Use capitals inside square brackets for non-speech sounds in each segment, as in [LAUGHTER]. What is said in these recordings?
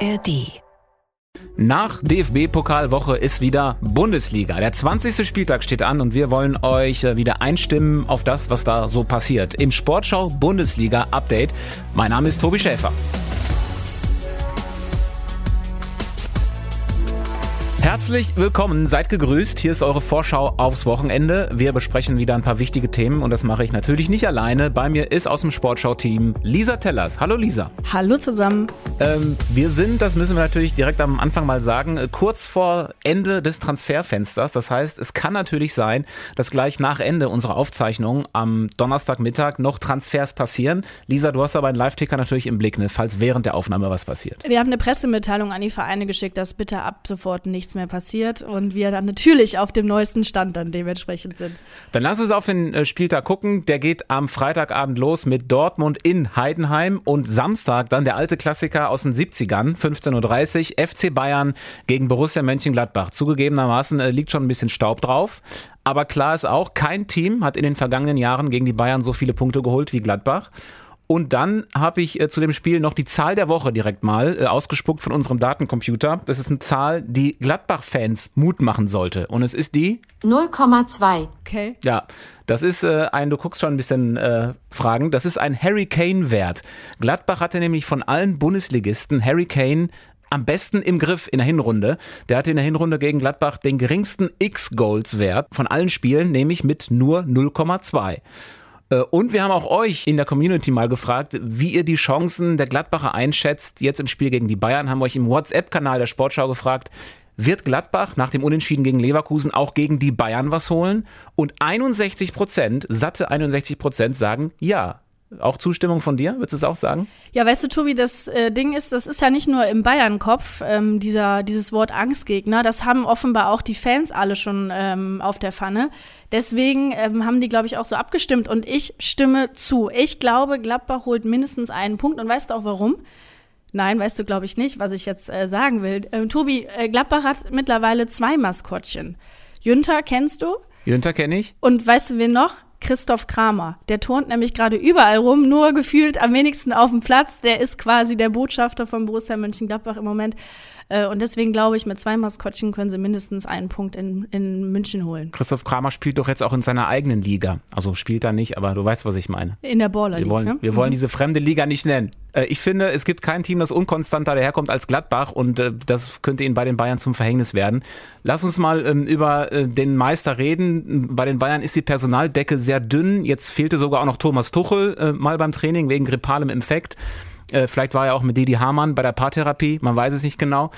ARD. Nach DFB-Pokalwoche ist wieder Bundesliga. Der 20. Spieltag steht an und wir wollen euch äh, wieder einstimmen auf das, was da so passiert. Im Sportschau Bundesliga Update. Mein Name ist Tobi Schäfer. Herzlich willkommen, seid gegrüßt. Hier ist eure Vorschau aufs Wochenende. Wir besprechen wieder ein paar wichtige Themen und das mache ich natürlich nicht alleine. Bei mir ist aus dem Sportschau-Team Lisa Tellers. Hallo Lisa. Hallo zusammen. Ähm, wir sind, das müssen wir natürlich direkt am Anfang mal sagen, äh, kurz vor Ende des Transferfensters. Das heißt, es kann natürlich sein, dass gleich nach Ende unserer Aufzeichnung am Donnerstagmittag noch Transfers passieren. Lisa, du hast aber einen Live-Ticker natürlich im Blick, ne, falls während der Aufnahme was passiert. Wir haben eine Pressemitteilung an die Vereine geschickt, dass bitte ab sofort nichts mehr passiert und wir dann natürlich auf dem neuesten Stand dann dementsprechend sind. Dann lass uns auf den äh, Spieltag gucken. Der geht am Freitagabend los mit Dortmund in Heidenheim und Samstag dann der alte Klassiker aus den 70ern, 15.30 Uhr, FC Bayern gegen Borussia Mönchengladbach. Zugegebenermaßen äh, liegt schon ein bisschen Staub drauf. Aber klar ist auch, kein Team hat in den vergangenen Jahren gegen die Bayern so viele Punkte geholt wie Gladbach. Und dann habe ich äh, zu dem Spiel noch die Zahl der Woche direkt mal äh, ausgespuckt von unserem Datencomputer. Das ist eine Zahl, die Gladbach-Fans Mut machen sollte. Und es ist die 0,2. Okay. ja, das ist äh, ein, du guckst schon ein bisschen äh, Fragen, das ist ein Harry Kane-Wert. Gladbach hatte nämlich von allen Bundesligisten Harry Kane am besten im Griff in der Hinrunde. Der hatte in der Hinrunde gegen Gladbach den geringsten X-Goals-Wert von allen Spielen, nämlich mit nur 0,2. Äh, Und wir haben auch euch in der Community mal gefragt, wie ihr die Chancen der Gladbacher einschätzt. Jetzt im Spiel gegen die Bayern haben wir euch im WhatsApp-Kanal der Sportschau gefragt, wird Gladbach nach dem Unentschieden gegen Leverkusen auch gegen die Bayern was holen? Und 61 Prozent, satte 61 Prozent sagen ja. Auch Zustimmung von dir, würdest du es auch sagen? Ja, weißt du, Tobi, das äh, Ding ist, das ist ja nicht nur im Bayern-Kopf, ähm, dieser, dieses Wort Angstgegner. Das haben offenbar auch die Fans alle schon ähm, auf der Pfanne. Deswegen ähm, haben die, glaube ich, auch so abgestimmt. Und ich stimme zu. Ich glaube, Gladbach holt mindestens einen Punkt. Und weißt du auch warum? Nein, weißt du, glaube ich nicht, was ich jetzt äh, sagen will. Ähm, Tobi, äh, Gladbach hat mittlerweile zwei Maskottchen. Jünter kennst du? Jünter kenne ich. Und weißt du wen noch? Christoph Kramer. Der turnt nämlich gerade überall rum, nur gefühlt am wenigsten auf dem Platz. Der ist quasi der Botschafter von Borussia Mönchengladbach im Moment. Äh, Und deswegen glaube ich, mit zwei Maskottchen können sie mindestens einen Punkt in, in München holen. Christoph Kramer spielt doch jetzt auch in seiner eigenen Liga. Also spielt er nicht, aber du weißt, was ich meine. In der Baller Wir League, wollen, ne? wir wollen diese fremde Liga nicht nennen. Äh, Ich finde, es gibt kein Team, das unkonstanter daherkommt als Gladbach und äh, das könnte ihnen bei den Bayern zum Verhängnis werden. Lass uns mal ähm, über den Meister reden. Bei den Bayern ist die Personaldecke sehr dünn. Jetzt fehlte sogar auch noch Thomas Tuchel mal beim Training wegen grippalem Infekt. Äh, Vielleicht war er auch mit Didi Hamann bei der Paartherapie, man weiß es nicht genau.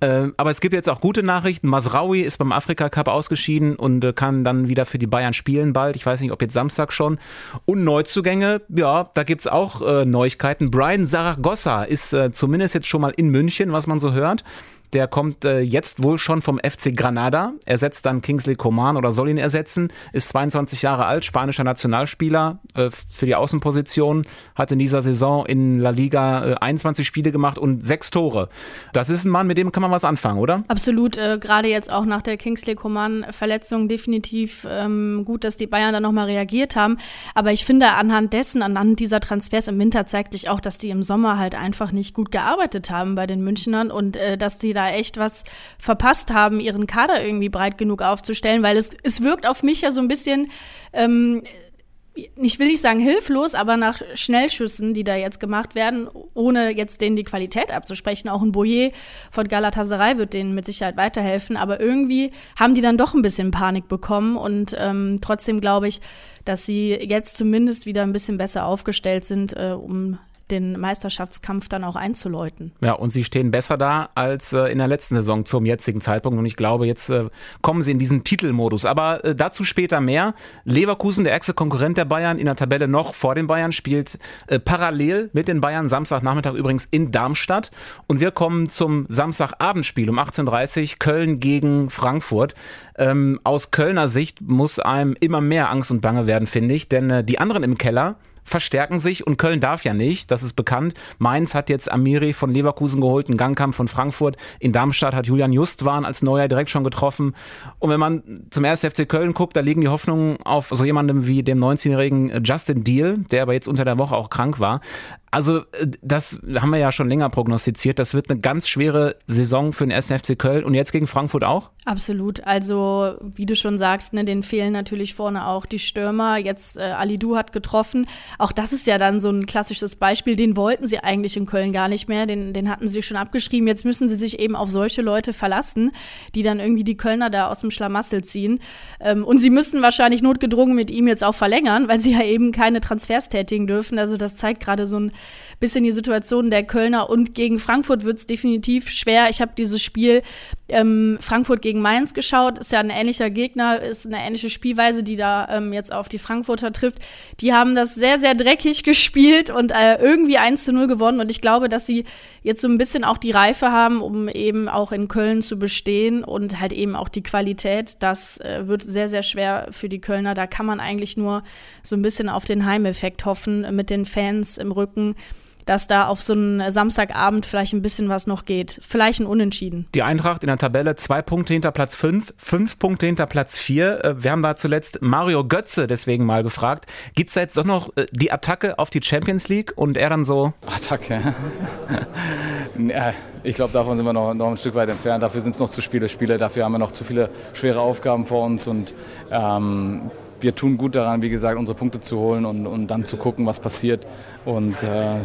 Äh, Aber es gibt jetzt auch gute Nachrichten. Masraoui ist beim Afrika Cup ausgeschieden und äh, kann dann wieder für die Bayern spielen bald. Ich weiß nicht, ob jetzt Samstag schon. Und Neuzugänge, ja, da gibt's auch äh, Neuigkeiten. Brian Zaragoza ist äh, zumindest jetzt schon mal in München, was man so hört. Der kommt äh, jetzt wohl schon vom FC Granada, ersetzt dann Kingsley Coman oder soll ihn ersetzen, ist 22 Jahre alt, spanischer Nationalspieler äh, für die Außenposition, hat in dieser Saison in La Liga äh, 21 Spiele gemacht und sechs Tore. Das ist ein Mann, mit dem kann man was anfangen, oder? Absolut, äh, gerade jetzt auch nach der Kingsley Coman-Verletzung definitiv ähm, gut, dass die Bayern da nochmal reagiert haben. Aber ich finde, anhand dessen, anhand dieser Transfers im Winter zeigt sich auch, dass die im Sommer halt einfach nicht gut gearbeitet haben bei den Münchnern und äh, dass die da echt was verpasst haben, ihren Kader irgendwie breit genug aufzustellen, weil es, es wirkt auf mich ja so ein bisschen. Ähm, ich will nicht sagen hilflos, aber nach Schnellschüssen, die da jetzt gemacht werden, ohne jetzt denen die Qualität abzusprechen. Auch ein Boyer von Galatasaray wird denen mit Sicherheit weiterhelfen. Aber irgendwie haben die dann doch ein bisschen Panik bekommen. Und ähm, trotzdem glaube ich, dass sie jetzt zumindest wieder ein bisschen besser aufgestellt sind, äh, um den Meisterschaftskampf dann auch einzuläuten. Ja, und sie stehen besser da als äh, in der letzten Saison zum jetzigen Zeitpunkt. Und ich glaube, jetzt äh, kommen sie in diesen Titelmodus. Aber äh, dazu später mehr. Leverkusen, der ärgste Konkurrent der Bayern, in der Tabelle noch vor den Bayern, spielt äh, parallel mit den Bayern Samstagnachmittag übrigens in Darmstadt. Und wir kommen zum Samstagabendspiel um 18.30 Uhr, Köln gegen Frankfurt. Ähm, aus Kölner Sicht muss einem immer mehr Angst und Bange werden, finde ich. Denn äh, die anderen im Keller, verstärken sich und Köln darf ja nicht, das ist bekannt. Mainz hat jetzt Amiri von Leverkusen geholt, einen Gangkampf von Frankfurt. In Darmstadt hat Julian Justwan als Neuer direkt schon getroffen. Und wenn man zum 1. FC Köln guckt, da liegen die Hoffnungen auf so jemandem wie dem 19-jährigen Justin Deal, der aber jetzt unter der Woche auch krank war. Also äh, das haben wir ja schon länger prognostiziert. Das wird eine ganz schwere Saison für den 1. FC Köln und jetzt gegen Frankfurt auch? Absolut. Also wie du schon sagst, ne, denen fehlen natürlich vorne auch die Stürmer. Jetzt äh, Alidu hat getroffen. Auch das ist ja dann so ein klassisches Beispiel. Den wollten sie eigentlich in Köln gar nicht mehr. Den, den hatten sie schon abgeschrieben. Jetzt müssen sie sich eben auf solche Leute verlassen, die dann irgendwie die Kölner da aus dem Schlamassel ziehen. Ähm, und sie müssen wahrscheinlich notgedrungen mit ihm jetzt auch verlängern, weil sie ja eben keine Transfers tätigen dürfen. Also das zeigt gerade so ein bisschen die Situation der Kölner. Und gegen Frankfurt wird es definitiv schwer. Ich habe dieses Spiel ähm, Frankfurt gegen Mainz geschaut. Ist ja ein ähnlicher Gegner, ist eine ähnliche Spielweise, die da ähm, jetzt auf die Frankfurter trifft. Die haben das sehr, sehr dreckig [LAUGHS] gespielt und äh, irgendwie 1 zu 0 gewonnen. Und ich glaube, dass sie jetzt so ein bisschen auch die Reife haben, um eben auch in Köln zu bestehen und halt eben auch die Qualität. Das äh, wird sehr, sehr schwer für die Kölner. Da kann man eigentlich nur so ein bisschen auf den Heimeffekt hoffen mit den Fans im Rücken dass da auf so einen Samstagabend vielleicht ein bisschen was noch geht. Vielleicht ein Unentschieden. Die Eintracht in der Tabelle zwei Punkte hinter Platz fünf, fünf Punkte hinter Platz vier. Äh, wir haben da zuletzt Mario Götze deswegen mal gefragt. Gibt es da jetzt doch noch äh, die Attacke auf die Champions League? Und er dann so. Attacke. [LAUGHS] ich glaube, davon sind wir noch, noch ein Stück weit entfernt. Dafür sind es noch zu viele Spiele. Dafür haben wir noch zu viele schwere Aufgaben vor uns. Und ähm, wir tun gut daran, wie gesagt, unsere Punkte zu holen und, und dann zu gucken, was passiert. Und äh,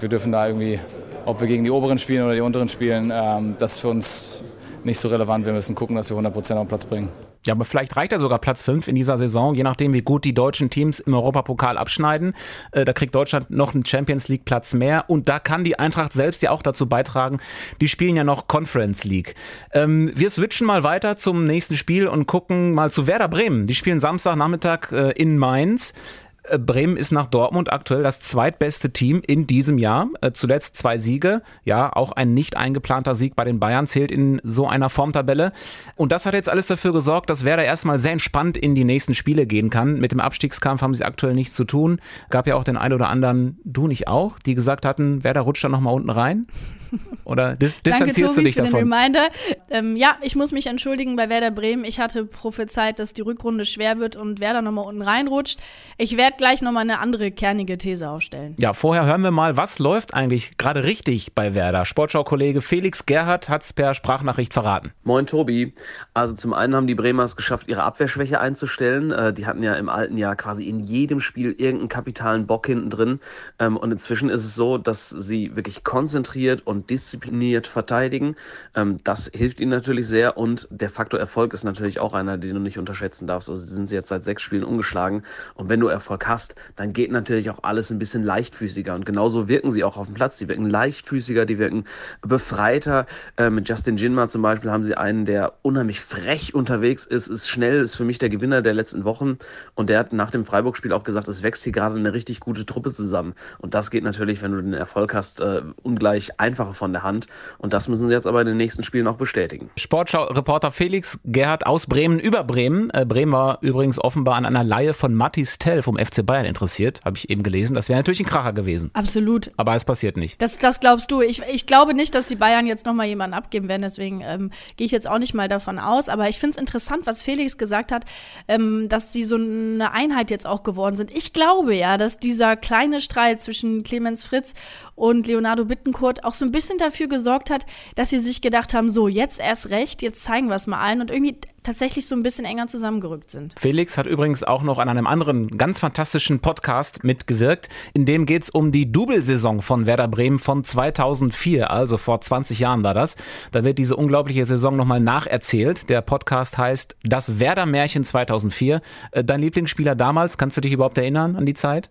wir dürfen da irgendwie, ob wir gegen die Oberen spielen oder die Unteren spielen, ähm, das ist für uns nicht so relevant. Wir müssen gucken, dass wir 100 Prozent auf den Platz bringen. Ja, aber vielleicht reicht ja sogar Platz 5 in dieser Saison, je nachdem, wie gut die deutschen Teams im Europapokal abschneiden. Äh, da kriegt Deutschland noch einen Champions League Platz mehr und da kann die Eintracht selbst ja auch dazu beitragen. Die spielen ja noch Conference League. Ähm, wir switchen mal weiter zum nächsten Spiel und gucken mal zu Werder Bremen. Die spielen Samstagnachmittag äh, in Mainz. Äh, Bremen ist nach Dortmund aktuell das zweitbeste Team in diesem Jahr. Äh, zuletzt zwei Siege. Ja, auch ein nicht eingeplanter Sieg bei den Bayern zählt in so einer Formtabelle. Und das hat jetzt alles dafür gesorgt, dass Werder erstmal sehr entspannt in die nächsten Spiele gehen kann. Mit dem Abstiegskampf haben sie aktuell nichts zu tun. Gab ja auch den einen oder anderen, du nicht auch, die gesagt hatten, Werder rutscht da nochmal unten rein. Oder dis [LAUGHS] distanzierst Danke, Tobi, du dich für davon? Den Reminder. Ähm, ja, ich muss mich entschuldigen bei Werder Bremen. Ich hatte prophezeit, dass die Rückrunde schwer wird und Werder nochmal unten reinrutscht. Ich werde gleich nochmal eine andere kernige These aufstellen. Ja, vorher hören wir mal, was läuft eigentlich gerade richtig bei Werder. Sportschau-Kollege Felix Gerhardt hat es per Sprachnachricht verraten. Moin Tobi. Also zum einen haben die Bremers geschafft, ihre Abwehrschwäche einzustellen. Äh, die hatten ja im alten Jahr quasi in jedem Spiel irgendeinen kapitalen Bock hinten drin. Ähm, und inzwischen ist es so, dass sie wirklich konzentriert und diszipliniert verteidigen. Ähm, das hilft ihnen natürlich sehr und der Faktor Erfolg ist natürlich auch einer, den du nicht unterschätzen darfst. Also sie sind jetzt seit sechs Spielen ungeschlagen und wenn du Erfolg hast, dann geht natürlich auch alles ein bisschen leichtfüßiger und genauso wirken sie auch auf dem Platz. Die wirken leichtfüßiger, die wirken befreiter. Äh, mit Justin Jinma zum Beispiel haben sie einen, der unheimlich frech unterwegs ist, ist schnell, ist für mich der Gewinner der letzten Wochen und der hat nach dem Freiburg-Spiel auch gesagt, es wächst hier gerade eine richtig gute Truppe zusammen und das geht natürlich, wenn du den Erfolg hast, äh, ungleich einfacher von der Hand. Und das müssen sie jetzt aber in den nächsten Spielen auch bestätigen. Sportschau-Reporter Felix Gerhard aus Bremen über Bremen. Äh, Bremen war übrigens offenbar an einer Laie von Mattis Tell vom FC Bayern interessiert, habe ich eben gelesen. Das wäre natürlich ein Kracher gewesen. Absolut. Aber es passiert nicht. Das, das glaubst du. Ich, ich glaube nicht, dass die Bayern jetzt nochmal jemanden abgeben werden. Deswegen ähm, gehe ich jetzt auch nicht mal davon aus. Aber ich finde es interessant, was Felix gesagt hat, ähm, dass die so eine Einheit jetzt auch geworden sind. Ich glaube ja, dass dieser kleine Streit zwischen Clemens Fritz und Leonardo Bittencourt auch so ein bisschen dafür gesorgt hat, dass sie sich gedacht haben, so, jetzt erst recht, jetzt zeigen wir es mal allen und irgendwie tatsächlich so ein bisschen enger zusammengerückt sind. Felix hat übrigens auch noch an einem anderen ganz fantastischen Podcast mitgewirkt. In dem geht es um die Double-Saison von Werder Bremen von 2004, also vor 20 Jahren war das. Da wird diese unglaubliche Saison nochmal nacherzählt. Der Podcast heißt Das Werder-Märchen 2004. Äh, dein Lieblingsspieler damals, kannst du dich überhaupt erinnern an die Zeit?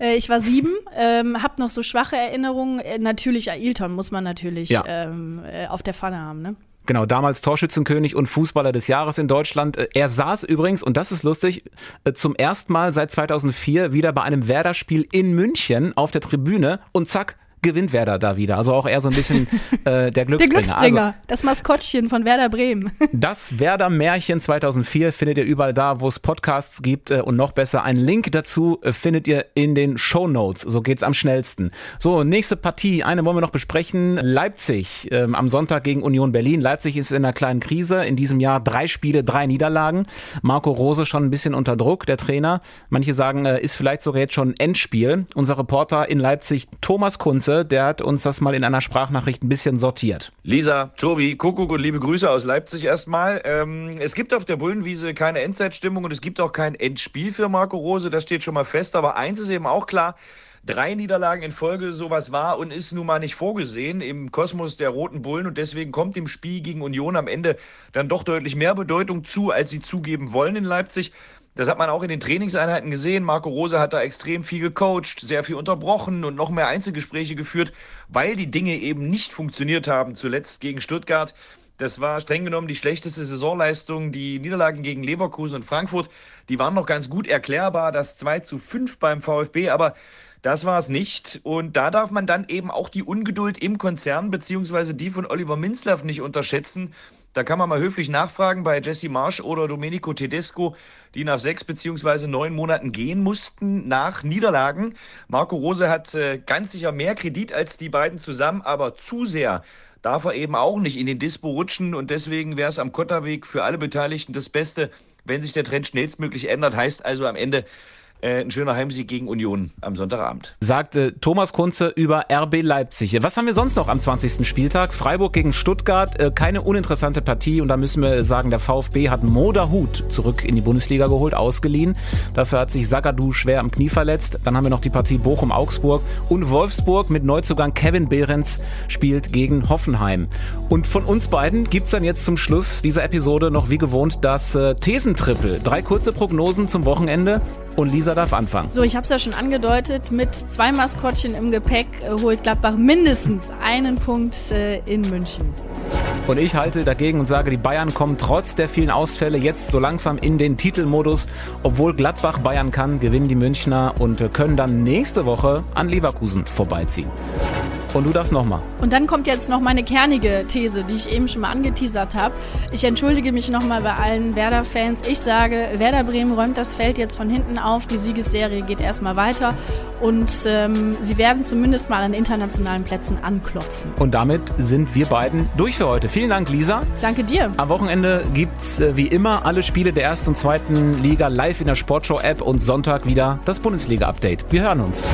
Äh, ich war sieben, ähm, habe noch so schwache Erinnerungen. Äh, natürlich Ailton muss man natürlich ja. ähm, äh, auf der Pfanne haben, ne? Genau, damals Torschützenkönig und Fußballer des Jahres in Deutschland. Äh, er saß übrigens, und das ist lustig, äh, zum ersten Mal seit 2004 wieder bei einem Werder-Spiel in München auf der Tribüne und zack, gewinnt Werder da wieder. Also auch eher so ein bisschen [LAUGHS] äh, der Glücksbringer. Der Glücksbringer, also, das Maskottchen von Werder Bremen. [LAUGHS] das Werder-Märchen 2004 findet ihr überall da, wo es Podcasts gibt äh, und noch besser, einen Link dazu äh, findet ihr in den Show Notes. So geht's am schnellsten. So, nächste Partie, eine wollen wir noch besprechen. Leipzig ähm, am Sonntag gegen Union Berlin. Leipzig ist in einer kleinen Krise. In diesem Jahr drei Spiele, drei Niederlagen. Marco Rose schon ein bisschen unter Druck, der Trainer. Manche sagen, äh, ist vielleicht sogar jetzt schon Endspiel. Unser Reporter in Leipzig, Thomas Kunze, der hat uns das mal in einer Sprachnachricht ein bisschen sortiert. Lisa, Tobi, Kuckuck und liebe Grüße aus Leipzig erstmal. Ähm, es gibt auf der Bullenwiese keine Endzeitstimmung und es gibt auch kein Endspiel für Marco Rose, das steht schon mal fest. Aber eins ist eben auch klar, drei Niederlagen in Folge, sowas war und ist nun mal nicht vorgesehen im Kosmos der Roten Bullen und deswegen kommt dem Spiel gegen Union am Ende dann doch deutlich mehr Bedeutung zu, als sie zugeben wollen in Leipzig. Das hat man auch in den Trainingseinheiten gesehen. Marco Rose hat da extrem viel gecoacht, sehr viel unterbrochen und noch mehr Einzelgespräche geführt, weil die Dinge eben nicht funktioniert haben, zuletzt gegen Stuttgart. Das war streng genommen die schlechteste Saisonleistung. Die Niederlagen gegen Leverkusen und Frankfurt, die waren noch ganz gut erklärbar. Das 2 zu 5 beim VfB, aber das war es nicht. Und da darf man dann eben auch die Ungeduld im Konzern beziehungsweise die von Oliver Minzlaff nicht unterschätzen. Da kann man mal höflich nachfragen bei Jesse Marsch oder Domenico Tedesco, die nach sechs beziehungsweise neun Monaten gehen mussten nach Niederlagen. Marco Rose hat äh, ganz sicher mehr Kredit als die beiden zusammen, aber zu sehr darf er eben auch nicht in den Dispo rutschen und deswegen wäre es am Kotterweg für alle Beteiligten das Beste, wenn sich der Trend schnellstmöglich ändert. Heißt also am Ende äh, ein schöner Heimsieg gegen Union am Sonntagabend. Sagte Thomas Kunze über RB Leipzig. Was haben wir sonst noch am 20. Spieltag? Freiburg gegen Stuttgart, äh, keine uninteressante Partie und da müssen wir sagen, der VfB hat Moderhut zurück in die Bundesliga geholt, ausgeliehen. Dafür hat sich Sagadu schwer am Knie verletzt. Dann haben wir noch die Partie Bochum-Augsburg und Wolfsburg mit Neuzugang Kevin Behrens spielt gegen Hoffenheim. Und von uns beiden gibt's dann jetzt zum Schluss dieser Episode noch wie gewohnt das äh, Thesentrippel. Drei kurze Prognosen zum Wochenende und Lisa darf anfangen. So, ich habe es ja schon angedeutet, mit zwei Maskottchen im Gepäck äh, holt Gladbach mindestens einen Punkt äh, in München. Und ich halte dagegen und sage, die Bayern kommen trotz der vielen Ausfälle jetzt so langsam in den Titelmodus. Obwohl Gladbach Bayern kann, gewinnen die Münchner und äh, können dann nächste Woche an Leverkusen vorbeiziehen. Und du darfst nochmal. Und dann kommt jetzt noch meine kernige These, die ich eben schon mal angeteasert habe. Ich entschuldige mich nochmal bei allen Werder-Fans. Ich sage, Werder Bremen räumt das Feld jetzt von hinten auf. Die Siegesserie geht erstmal weiter. Und ähm, sie werden zumindest mal an internationalen Plätzen anklopfen. Und damit sind wir beiden durch für heute. Vielen Dank, Lisa. Danke dir. Am Wochenende gibt's äh, wie immer alle Spiele der ersten und zweiten Liga live in der Sportshow-App und Sonntag wieder das Bundesliga-Update. Wir hören uns.